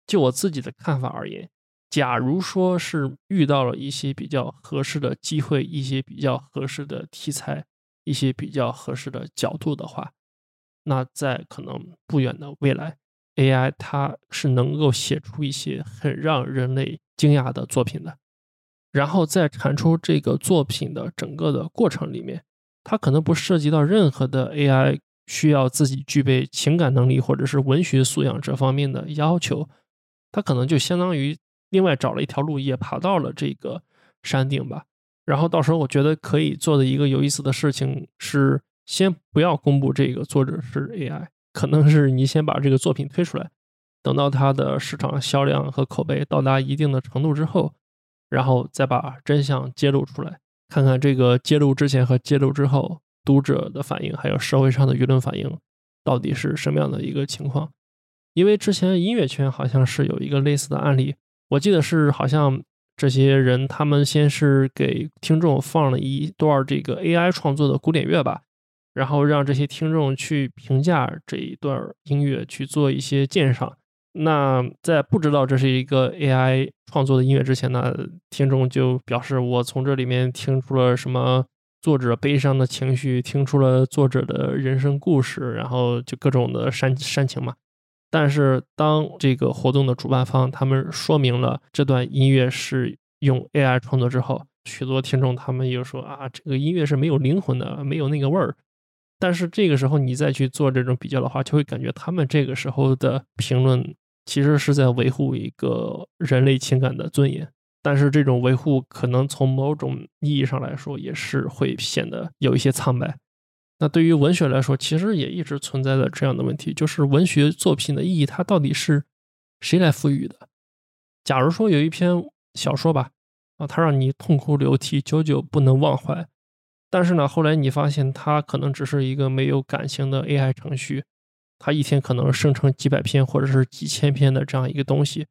就我自己的看法而言，假如说是遇到了一些比较合适的机会，一些比较合适的题材，一些比较合适的角度的话，那在可能不远的未来。AI 它是能够写出一些很让人类惊讶的作品的，然后在产出这个作品的整个的过程里面，它可能不涉及到任何的 AI 需要自己具备情感能力或者是文学素养这方面的要求，它可能就相当于另外找了一条路也爬到了这个山顶吧。然后到时候我觉得可以做的一个有意思的事情是，先不要公布这个作者是 AI。可能是你先把这个作品推出来，等到它的市场销量和口碑到达一定的程度之后，然后再把真相揭露出来，看看这个揭露之前和揭露之后读者的反应，还有社会上的舆论反应到底是什么样的一个情况。因为之前音乐圈好像是有一个类似的案例，我记得是好像这些人他们先是给听众放了一段这个 AI 创作的古典乐吧。然后让这些听众去评价这一段音乐，去做一些鉴赏。那在不知道这是一个 AI 创作的音乐之前呢，听众就表示我从这里面听出了什么作者悲伤的情绪，听出了作者的人生故事，然后就各种的煽煽情嘛。但是当这个活动的主办方他们说明了这段音乐是用 AI 创作之后，许多听众他们又说啊，这个音乐是没有灵魂的，没有那个味儿。但是这个时候你再去做这种比较的话，就会感觉他们这个时候的评论其实是在维护一个人类情感的尊严。但是这种维护可能从某种意义上来说也是会显得有一些苍白。那对于文学来说，其实也一直存在着这样的问题，就是文学作品的意义它到底是谁来赋予的？假如说有一篇小说吧，啊，它让你痛哭流涕，久久不能忘怀。但是呢，后来你发现它可能只是一个没有感情的 AI 程序，它一天可能生成几百篇或者是几千篇的这样一个东西。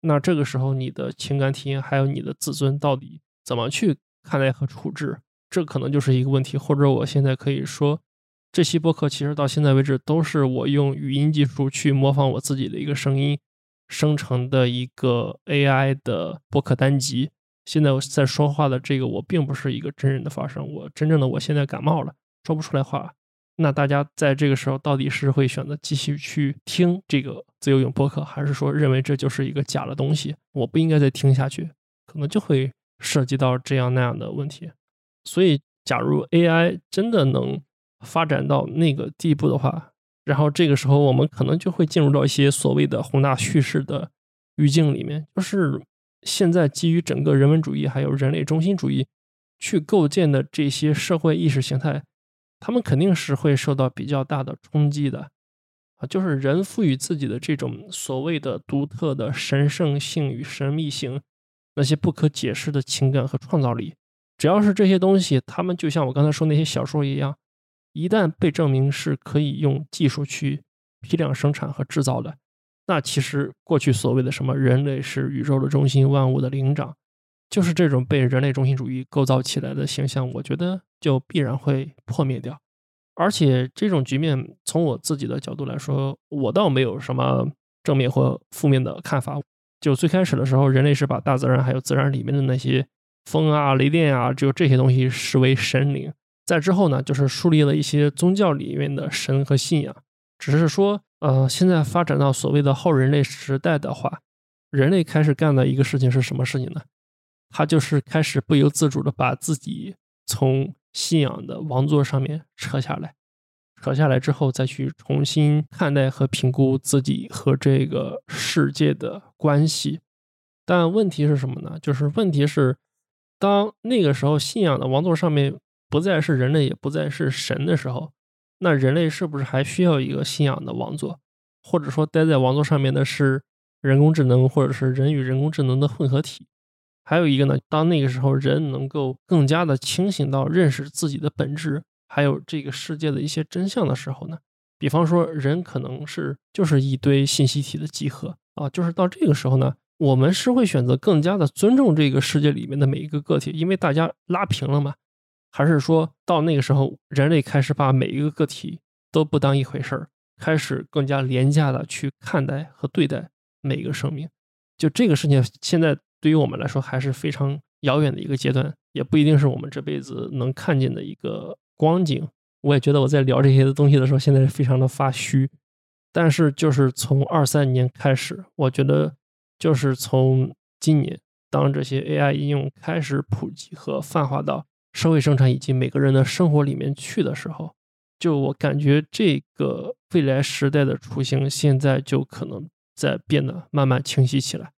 那这个时候，你的情感体验还有你的自尊到底怎么去看待和处置？这可能就是一个问题。或者我现在可以说，这期播客其实到现在为止都是我用语音技术去模仿我自己的一个声音生成的一个 AI 的播客单集。现在我在说话的这个，我并不是一个真人的发声，我真正的我现在感冒了，说不出来话。那大家在这个时候到底是会选择继续去听这个自由泳播客，还是说认为这就是一个假的东西，我不应该再听下去？可能就会涉及到这样那样的问题。所以，假如 AI 真的能发展到那个地步的话，然后这个时候我们可能就会进入到一些所谓的宏大叙事的语境里面，就是。现在基于整个人文主义还有人类中心主义去构建的这些社会意识形态，他们肯定是会受到比较大的冲击的啊！就是人赋予自己的这种所谓的独特的神圣性与神秘性，那些不可解释的情感和创造力，只要是这些东西，他们就像我刚才说那些小说一样，一旦被证明是可以用技术去批量生产和制造的。那其实过去所谓的什么人类是宇宙的中心，万物的灵长，就是这种被人类中心主义构造起来的形象，我觉得就必然会破灭掉。而且这种局面，从我自己的角度来说，我倒没有什么正面或负面的看法。就最开始的时候，人类是把大自然还有自然里面的那些风啊、雷电啊，就这些东西视为神灵。在之后呢，就是树立了一些宗教里面的神和信仰，只是说。呃，现在发展到所谓的后人类时代的话，人类开始干的一个事情是什么事情呢？他就是开始不由自主的把自己从信仰的王座上面扯下来，扯下来之后再去重新看待和评估自己和这个世界的关系。但问题是什么呢？就是问题是，当那个时候信仰的王座上面不再是人类，也不再是神的时候，那人类是不是还需要一个信仰的王座？或者说，待在王座上面的是人工智能，或者是人与人工智能的混合体？还有一个呢，当那个时候人能够更加的清醒到认识自己的本质，还有这个世界的一些真相的时候呢，比方说人可能是就是一堆信息体的集合啊，就是到这个时候呢，我们是会选择更加的尊重这个世界里面的每一个个体，因为大家拉平了嘛，还是说到那个时候人类开始把每一个个体都不当一回事儿，开始更加廉价的去看待和对待每一个生命，就这个事情现在。对于我们来说还是非常遥远的一个阶段，也不一定是我们这辈子能看见的一个光景。我也觉得我在聊这些东西的时候，现在是非常的发虚。但是就是从二三年开始，我觉得就是从今年，当这些 AI 应用开始普及和泛化到社会生产以及每个人的生活里面去的时候，就我感觉这个未来时代的雏形，现在就可能在变得慢慢清晰起来。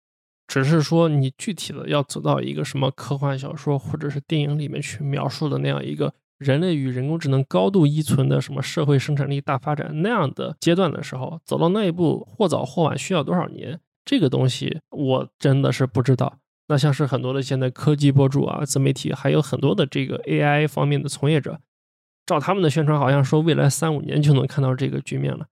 只是说，你具体的要走到一个什么科幻小说或者是电影里面去描述的那样一个人类与人工智能高度依存的什么社会生产力大发展那样的阶段的时候，走到那一步或早或晚需要多少年？这个东西我真的是不知道。那像是很多的现在科技博主啊、自媒体，还有很多的这个 AI 方面的从业者，照他们的宣传，好像说未来三五年就能看到这个局面了。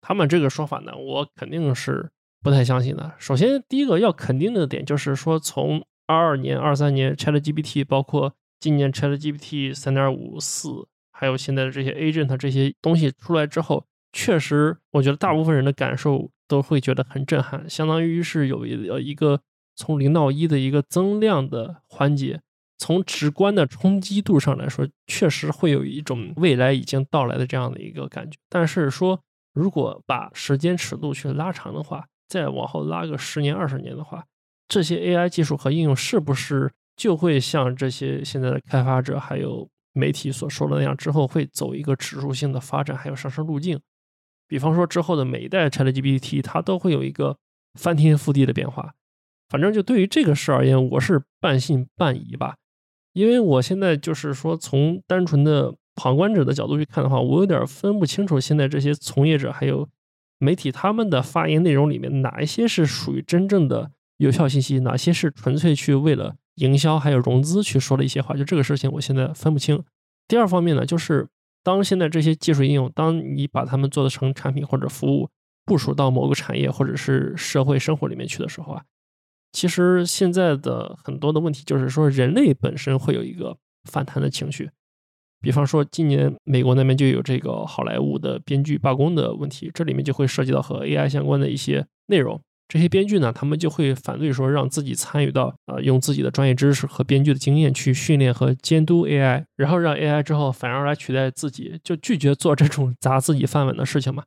他们这个说法呢，我肯定是。不太相信的。首先，第一个要肯定的点就是说，从二二年、二三年 ChatGPT，包括今年 ChatGPT 三点五四，还有现在的这些 Agent 这些东西出来之后，确实，我觉得大部分人的感受都会觉得很震撼，相当于是有一呃一个从零到一的一个增量的环节。从直观的冲击度上来说，确实会有一种未来已经到来的这样的一个感觉。但是说，如果把时间尺度去拉长的话，再往后拉个十年二十年的话，这些 AI 技术和应用是不是就会像这些现在的开发者还有媒体所说的那样，之后会走一个指数性的发展还有上升路径？比方说之后的每一代 ChatGPT，它都会有一个翻天覆地的变化。反正就对于这个事而言，我是半信半疑吧。因为我现在就是说，从单纯的旁观者的角度去看的话，我有点分不清楚现在这些从业者还有。媒体他们的发言内容里面，哪一些是属于真正的有效信息，哪些是纯粹去为了营销还有融资去说的一些话？就这个事情，我现在分不清。第二方面呢，就是当现在这些技术应用，当你把它们做的成产品或者服务，部署到某个产业或者是社会生活里面去的时候啊，其实现在的很多的问题就是说，人类本身会有一个反弹的情绪。比方说，今年美国那边就有这个好莱坞的编剧罢工的问题，这里面就会涉及到和 AI 相关的一些内容。这些编剧呢，他们就会反对说，让自己参与到呃，用自己的专业知识和编剧的经验去训练和监督 AI，然后让 AI 之后反而来取代自己，就拒绝做这种砸自己饭碗的事情嘛。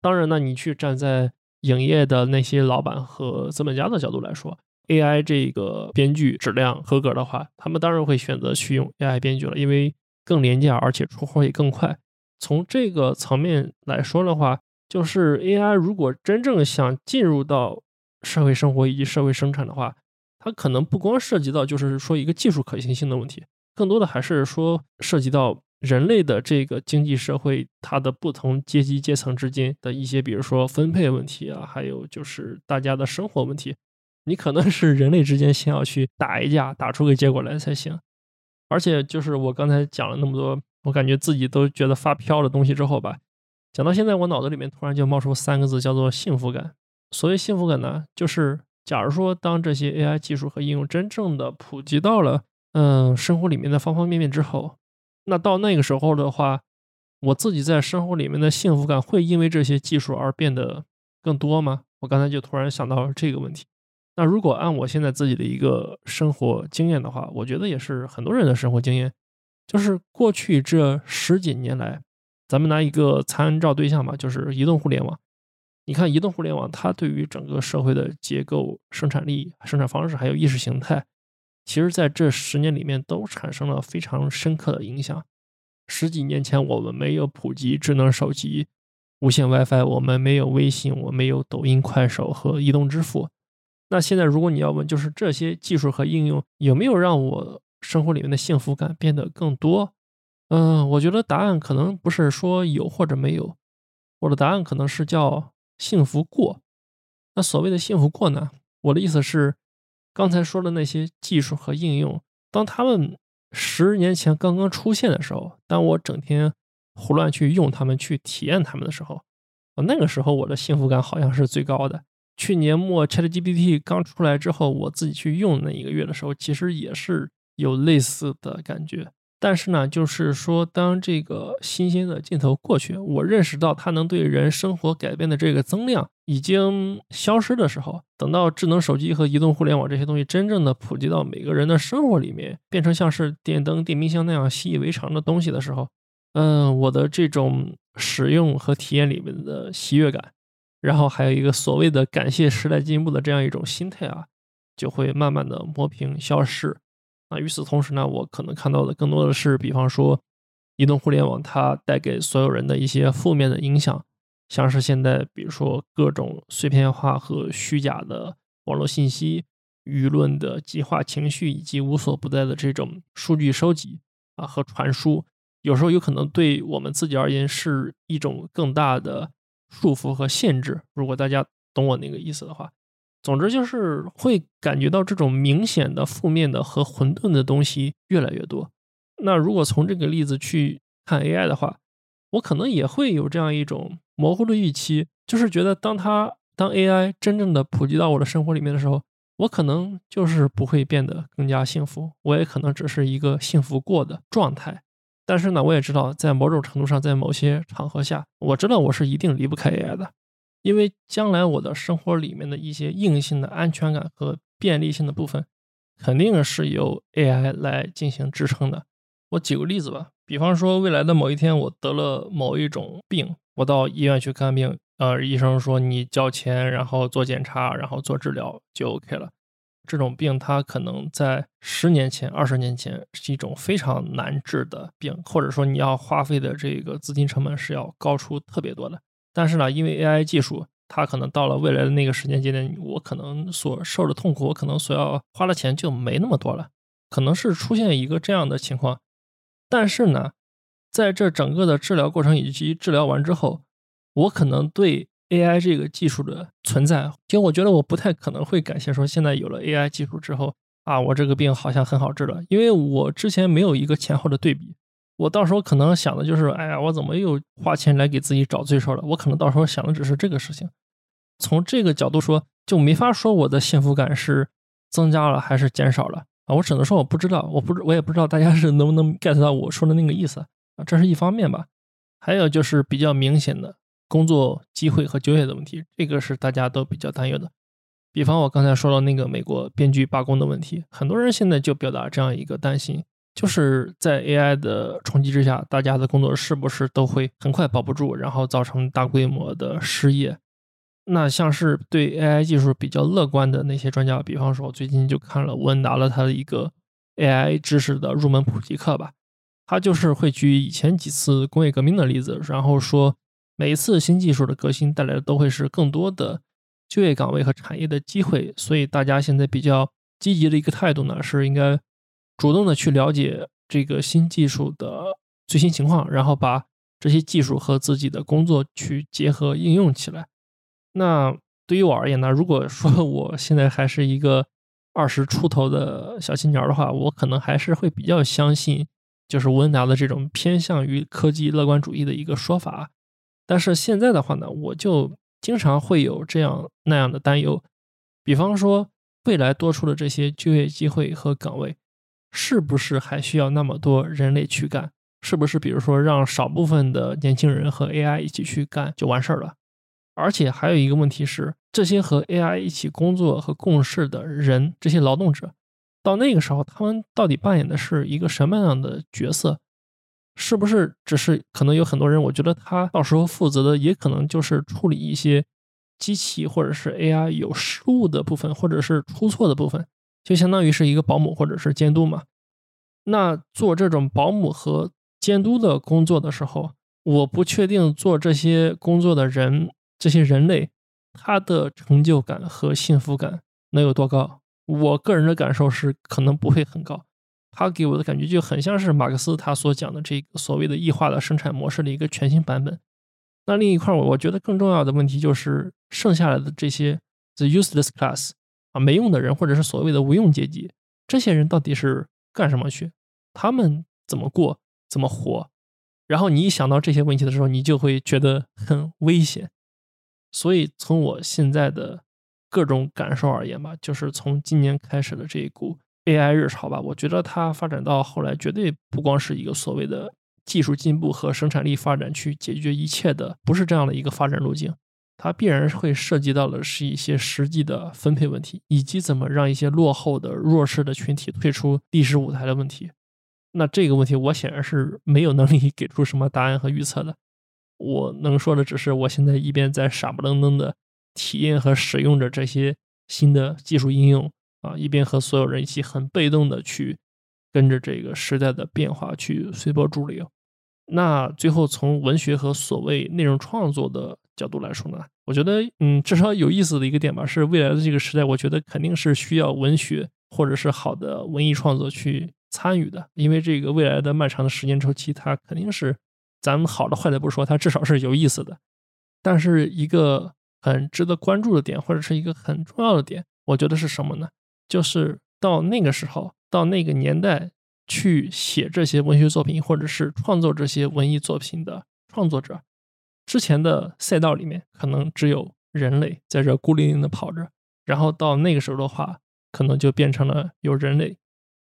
当然呢，你去站在影业的那些老板和资本家的角度来说，AI 这个编剧质量合格的话，他们当然会选择去用 AI 编剧了，因为。更廉价，而且出货也更快。从这个层面来说的话，就是 AI 如果真正想进入到社会生活以及社会生产的话，它可能不光涉及到就是说一个技术可行性的问题，更多的还是说涉及到人类的这个经济社会它的不同阶级阶层之间的一些，比如说分配问题啊，还有就是大家的生活问题。你可能是人类之间先要去打一架，打出个结果来才行。而且就是我刚才讲了那么多，我感觉自己都觉得发飘的东西之后吧，讲到现在，我脑子里面突然就冒出三个字，叫做幸福感。所谓幸福感呢，就是假如说当这些 AI 技术和应用真正的普及到了嗯生活里面的方方面面之后，那到那个时候的话，我自己在生活里面的幸福感会因为这些技术而变得更多吗？我刚才就突然想到这个问题。那如果按我现在自己的一个生活经验的话，我觉得也是很多人的生活经验，就是过去这十几年来，咱们拿一个参照对象吧，就是移动互联网。你看，移动互联网它对于整个社会的结构、生产力、生产方式还有意识形态，其实在这十年里面都产生了非常深刻的影响。十几年前我们没有普及智能手机、无线 WiFi，我们没有微信，我没有抖音、快手和移动支付。那现在如果你要问，就是这些技术和应用有没有让我生活里面的幸福感变得更多？嗯，我觉得答案可能不是说有或者没有，我的答案可能是叫幸福过。那所谓的幸福过呢？我的意思是，刚才说的那些技术和应用，当他们十年前刚刚出现的时候，当我整天胡乱去用它们、去体验它们的时候，那个时候我的幸福感好像是最高的。去年末 ChatGPT 刚出来之后，我自己去用那一个月的时候，其实也是有类似的感觉。但是呢，就是说，当这个新鲜的劲头过去，我认识到它能对人生活改变的这个增量已经消失的时候，等到智能手机和移动互联网这些东西真正的普及到每个人的生活里面，变成像是电灯、电冰箱那样习以为常的东西的时候，嗯，我的这种使用和体验里面的喜悦感。然后还有一个所谓的感谢时代进步的这样一种心态啊，就会慢慢的磨平消失。啊，与此同时呢，我可能看到的更多的是，比方说移动互联网它带给所有人的一些负面的影响，像是现在比如说各种碎片化和虚假的网络信息、舆论的极化情绪以及无所不在的这种数据收集啊和传输，有时候有可能对我们自己而言是一种更大的。束缚和限制，如果大家懂我那个意思的话，总之就是会感觉到这种明显的负面的和混沌的东西越来越多。那如果从这个例子去看 AI 的话，我可能也会有这样一种模糊的预期，就是觉得当它当 AI 真正的普及到我的生活里面的时候，我可能就是不会变得更加幸福，我也可能只是一个幸福过的状态。但是呢，我也知道，在某种程度上，在某些场合下，我知道我是一定离不开 AI 的，因为将来我的生活里面的一些硬性的安全感和便利性的部分，肯定是由 AI 来进行支撑的。我举个例子吧，比方说未来的某一天，我得了某一种病，我到医院去看病，呃，医生说你交钱，然后做检查，然后做治疗就 OK 了。这种病，它可能在十年前、二十年前是一种非常难治的病，或者说你要花费的这个资金成本是要高出特别多的。但是呢，因为 AI 技术，它可能到了未来的那个时间节点，我可能所受的痛苦，我可能所要花的钱就没那么多了，可能是出现一个这样的情况。但是呢，在这整个的治疗过程以及治疗完之后，我可能对。AI 这个技术的存在，其实我觉得我不太可能会感谢说现在有了 AI 技术之后啊，我这个病好像很好治了，因为我之前没有一个前后的对比，我到时候可能想的就是，哎呀，我怎么又花钱来给自己找罪受了？我可能到时候想的只是这个事情。从这个角度说，就没法说我的幸福感是增加了还是减少了啊，我只能说我不知道，我不我也不知道大家是能不能 get 到我说的那个意思啊，这是一方面吧，还有就是比较明显的。工作机会和就业的问题，这个是大家都比较担忧的。比方我刚才说到那个美国编剧罢工的问题，很多人现在就表达这样一个担心，就是在 AI 的冲击之下，大家的工作是不是都会很快保不住，然后造成大规模的失业？那像是对 AI 技术比较乐观的那些专家，比方说我最近就看了吴恩达了他的一个 AI 知识的入门普及课吧，他就是会举以前几次工业革命的例子，然后说。每一次新技术的革新带来的都会是更多的就业岗位和产业的机会，所以大家现在比较积极的一个态度呢，是应该主动的去了解这个新技术的最新情况，然后把这些技术和自己的工作去结合应用起来。那对于我而言呢，如果说 我现在还是一个二十出头的小青年的话，我可能还是会比较相信就是吴恩达的这种偏向于科技乐观主义的一个说法。但是现在的话呢，我就经常会有这样那样的担忧，比方说未来多出的这些就业机会和岗位，是不是还需要那么多人类去干？是不是比如说让少部分的年轻人和 AI 一起去干就完事儿了？而且还有一个问题是，这些和 AI 一起工作和共事的人，这些劳动者，到那个时候他们到底扮演的是一个什么样的角色？是不是只是可能有很多人？我觉得他到时候负责的也可能就是处理一些机器或者是 AI 有失误的部分，或者是出错的部分，就相当于是一个保姆或者是监督嘛。那做这种保姆和监督的工作的时候，我不确定做这些工作的人，这些人类他的成就感和幸福感能有多高？我个人的感受是可能不会很高。他给我的感觉就很像是马克思他所讲的这个所谓的异化的生产模式的一个全新版本。那另一块，我我觉得更重要的问题就是剩下来的这些 the useless class 啊，没用的人或者是所谓的无用阶级，这些人到底是干什么去？他们怎么过？怎么活？然后你一想到这些问题的时候，你就会觉得很危险。所以从我现在的各种感受而言吧，就是从今年开始的这一股 AI 热潮吧，我觉得它发展到后来，绝对不光是一个所谓的。技术进步和生产力发展去解决一切的，不是这样的一个发展路径。它必然会涉及到的是一些实际的分配问题，以及怎么让一些落后的弱势的群体退出历史舞台的问题。那这个问题，我显然是没有能力给出什么答案和预测的。我能说的只是，我现在一边在傻不愣登的体验和使用着这些新的技术应用啊，一边和所有人一起很被动的去。跟着这个时代的变化去随波逐流。那最后从文学和所谓内容创作的角度来说呢，我觉得，嗯，至少有意思的一个点吧，是未来的这个时代，我觉得肯定是需要文学或者是好的文艺创作去参与的，因为这个未来的漫长的时间周期，它肯定是咱们好的坏的不说，它至少是有意思的。但是一个很值得关注的点，或者是一个很重要的点，我觉得是什么呢？就是到那个时候。到那个年代去写这些文学作品，或者是创作这些文艺作品的创作者，之前的赛道里面可能只有人类在这孤零零的跑着，然后到那个时候的话，可能就变成了有人类、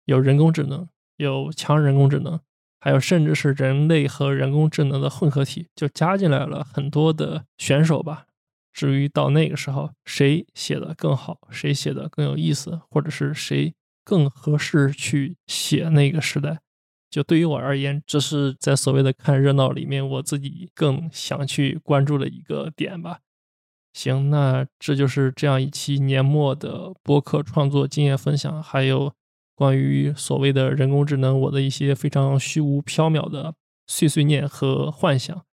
有人工智能、有强人工智能，还有甚至是人类和人工智能的混合体，就加进来了很多的选手吧。至于到那个时候谁写的更好，谁写的更有意思，或者是谁。更合适去写那个时代，就对于我而言，这是在所谓的看热闹里面，我自己更想去关注的一个点吧。行，那这就是这样一期年末的播客创作经验分享，还有关于所谓的人工智能，我的一些非常虚无缥缈的碎碎念和幻想。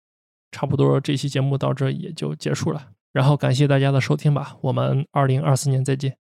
差不多这期节目到这也就结束了，然后感谢大家的收听吧，我们二零二四年再见。